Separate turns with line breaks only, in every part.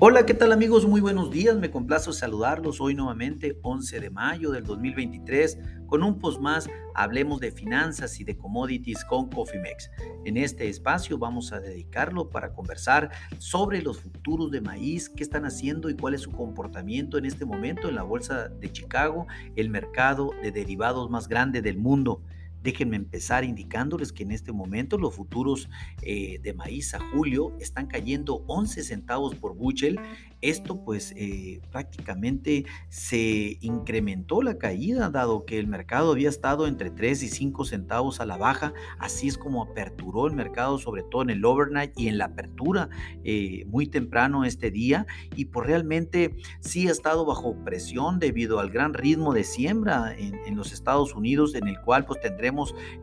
Hola, ¿qué tal amigos? Muy buenos días, me complazo saludarlos hoy nuevamente, 11 de mayo del 2023, con un post más, hablemos de finanzas y de commodities con Cofimex. En este espacio vamos a dedicarlo para conversar sobre los futuros de maíz, qué están haciendo y cuál es su comportamiento en este momento en la Bolsa de Chicago, el mercado de derivados más grande del mundo. Déjenme empezar indicándoles que en este momento los futuros eh, de maíz a julio están cayendo 11 centavos por buchel esto pues eh, prácticamente se incrementó la caída dado que el mercado había estado entre 3 y 5 centavos a la baja, así es como aperturó el mercado sobre todo en el overnight y en la apertura eh, muy temprano este día. Y pues realmente sí ha estado bajo presión debido al gran ritmo de siembra en, en los Estados Unidos en el cual pues tendremos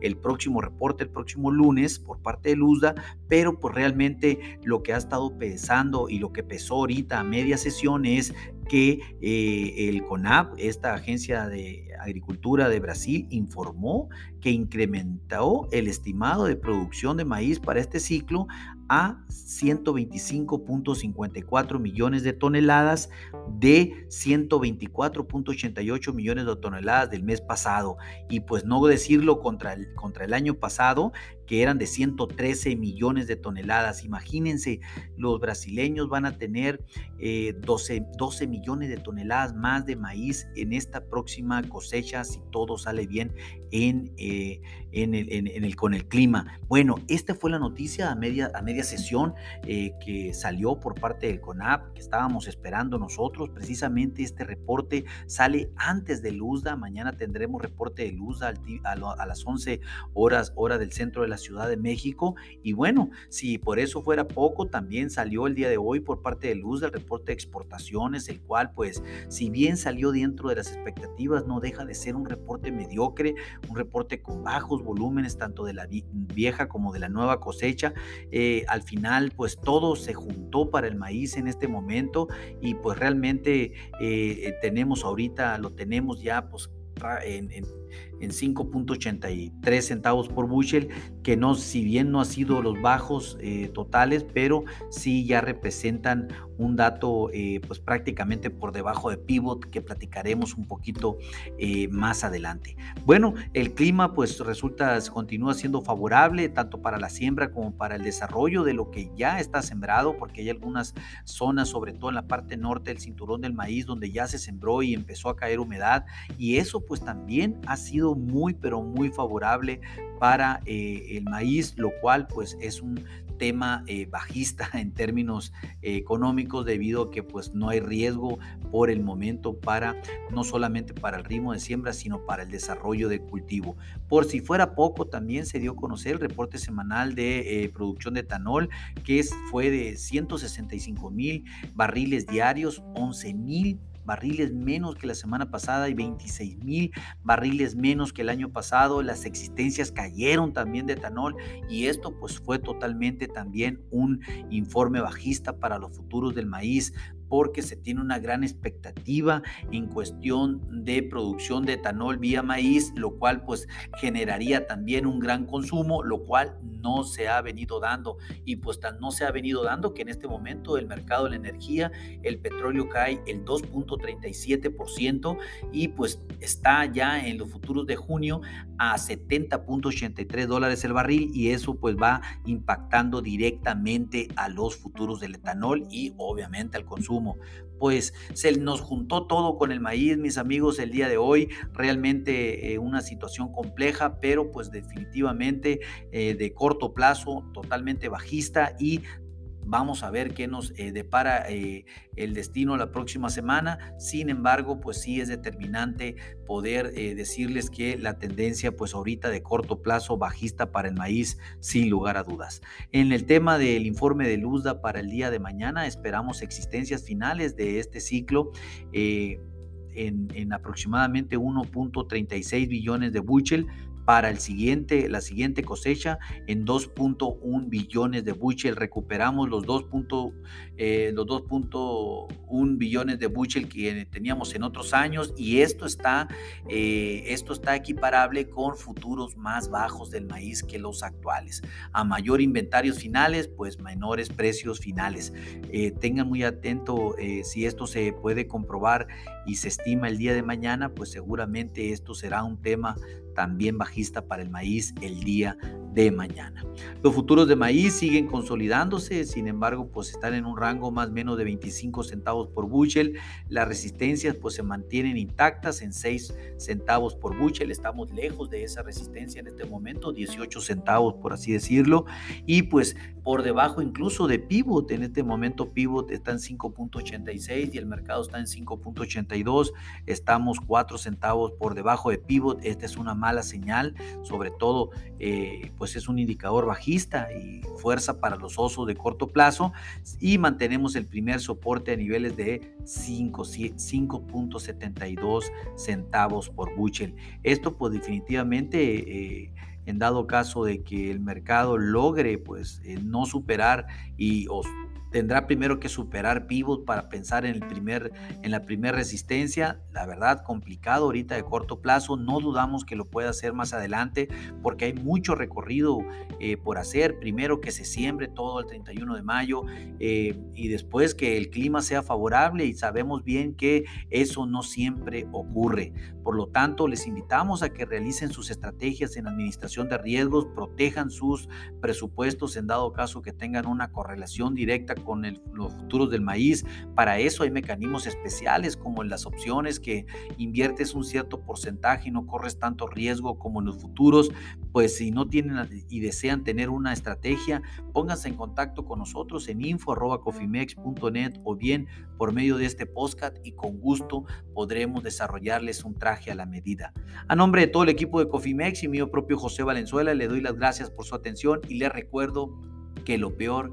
el próximo reporte el próximo lunes por parte de Luzda, pero pues realmente lo que ha estado pesando y lo que pesó ahorita media sesión es que eh, el CONAP, esta agencia de agricultura de Brasil, informó que incrementó el estimado de producción de maíz para este ciclo a 125.54 millones de toneladas de 124.88 millones de toneladas del mes pasado. Y pues no decirlo contra el, contra el año pasado, que eran de 113 millones de toneladas. Imagínense, los brasileños van a tener 12, eh, 12 millones de toneladas más de maíz en esta próxima cosecha, si todo sale bien en, eh, en, en, el, con el clima. Bueno, esta fue la noticia a media, a media sesión eh, que salió por parte del CONAP, que estábamos esperando nosotros. Precisamente este reporte sale antes de Luzda. Mañana tendremos reporte de Luzda a, a las 11 horas, hora del centro de la Ciudad de México. Y bueno, si por eso fuera poco, también salió el día de hoy por parte de Luzda el reporte de exportaciones, el cual pues si bien salió dentro de las expectativas, no deja de ser un reporte mediocre, un reporte con bajos volúmenes tanto de la vieja como de la nueva cosecha. Eh, al final, pues todo se juntó para el maíz en este momento y pues realmente eh, tenemos ahorita, lo tenemos ya pues en, en en 5.83 centavos por bushel, que no, si bien no ha sido los bajos eh, totales, pero sí ya representan un dato eh, pues prácticamente por debajo de pivot que platicaremos un poquito eh, más adelante. Bueno, el clima pues resulta, continúa siendo favorable tanto para la siembra como para el desarrollo de lo que ya está sembrado, porque hay algunas zonas, sobre todo en la parte norte del cinturón del maíz, donde ya se sembró y empezó a caer humedad, y eso pues también ha sido muy, pero muy favorable para eh, el maíz, lo cual pues es un tema eh, bajista en términos eh, económicos debido a que pues no hay riesgo por el momento para no solamente para el ritmo de siembra sino para el desarrollo de cultivo. Por si fuera poco también se dio a conocer el reporte semanal de producción de etanol que es, fue de 165 mil barriles diarios, 11 mil barriles menos que la semana pasada y 26 mil barriles menos que el año pasado. Las existencias cayeron también de etanol y esto pues fue totalmente también un informe bajista para los futuros del maíz porque se tiene una gran expectativa en cuestión de producción de etanol vía maíz, lo cual pues generaría también un gran consumo, lo cual no se ha venido dando. Y pues no se ha venido dando que en este momento el mercado de la energía, el petróleo cae el 2.37% y pues está ya en los futuros de junio a 70.83 dólares el barril y eso pues va impactando directamente a los futuros del etanol y obviamente al consumo pues se nos juntó todo con el maíz, mis amigos, el día de hoy. Realmente eh, una situación compleja, pero pues definitivamente eh, de corto plazo, totalmente bajista y Vamos a ver qué nos eh, depara eh, el destino la próxima semana. Sin embargo, pues sí es determinante poder eh, decirles que la tendencia, pues ahorita de corto plazo bajista para el maíz, sin lugar a dudas. En el tema del informe de Luzda para el día de mañana, esperamos existencias finales de este ciclo. En, en, aproximadamente 1.36 billones de buchel, para el siguiente, la siguiente cosecha en 2.1 billones de bushel. Recuperamos los 2.1 eh, los 2.1 billones de bushel que teníamos en otros años y esto está, eh, esto está equiparable con futuros más bajos del maíz que los actuales. A mayor inventarios finales, pues menores precios finales. Eh, tengan muy atento si esto se puede comprobar y se estima el día de mañana, pues seguramente esto será un tema también bajista para el maíz el día de mañana. Los futuros de maíz siguen consolidándose, sin embargo, pues están en un rango más o menos de 25 centavos por bushel. Las resistencias pues se mantienen intactas en 6 centavos por bushel. Estamos lejos de esa resistencia en este momento, 18 centavos por así decirlo. Y pues por debajo incluso de pivot, en este momento pivot está en 5.86 y el mercado está en 5.82. Estamos 4 centavos por debajo de pivot. Esta es una mala señal, sobre todo eh, pues es un indicador bajista y fuerza para los osos de corto plazo y mantenemos el primer soporte a niveles de 5.72 centavos por bushel. Esto pues definitivamente... Eh, en dado caso de que el mercado logre pues eh, no superar y tendrá primero que superar pivot para pensar en, el primer, en la primera resistencia. La verdad, complicado ahorita de corto plazo. No dudamos que lo pueda hacer más adelante porque hay mucho recorrido eh, por hacer. Primero que se siembre todo el 31 de mayo eh, y después que el clima sea favorable y sabemos bien que eso no siempre ocurre. Por lo tanto, les invitamos a que realicen sus estrategias en administración de riesgos, protejan sus presupuestos en dado caso que tengan una correlación directa con los futuros del maíz. Para eso hay mecanismos especiales como en las opciones que inviertes un cierto porcentaje y no corres tanto riesgo como en los futuros. Pues si no tienen y desean tener una estrategia, pónganse en contacto con nosotros en info.cofimex.net o bien por medio de este podcast y con gusto podremos desarrollarles un traje a la medida. A nombre de todo el equipo de Cofimex y mío propio José Valenzuela, le doy las gracias por su atención y les recuerdo que lo peor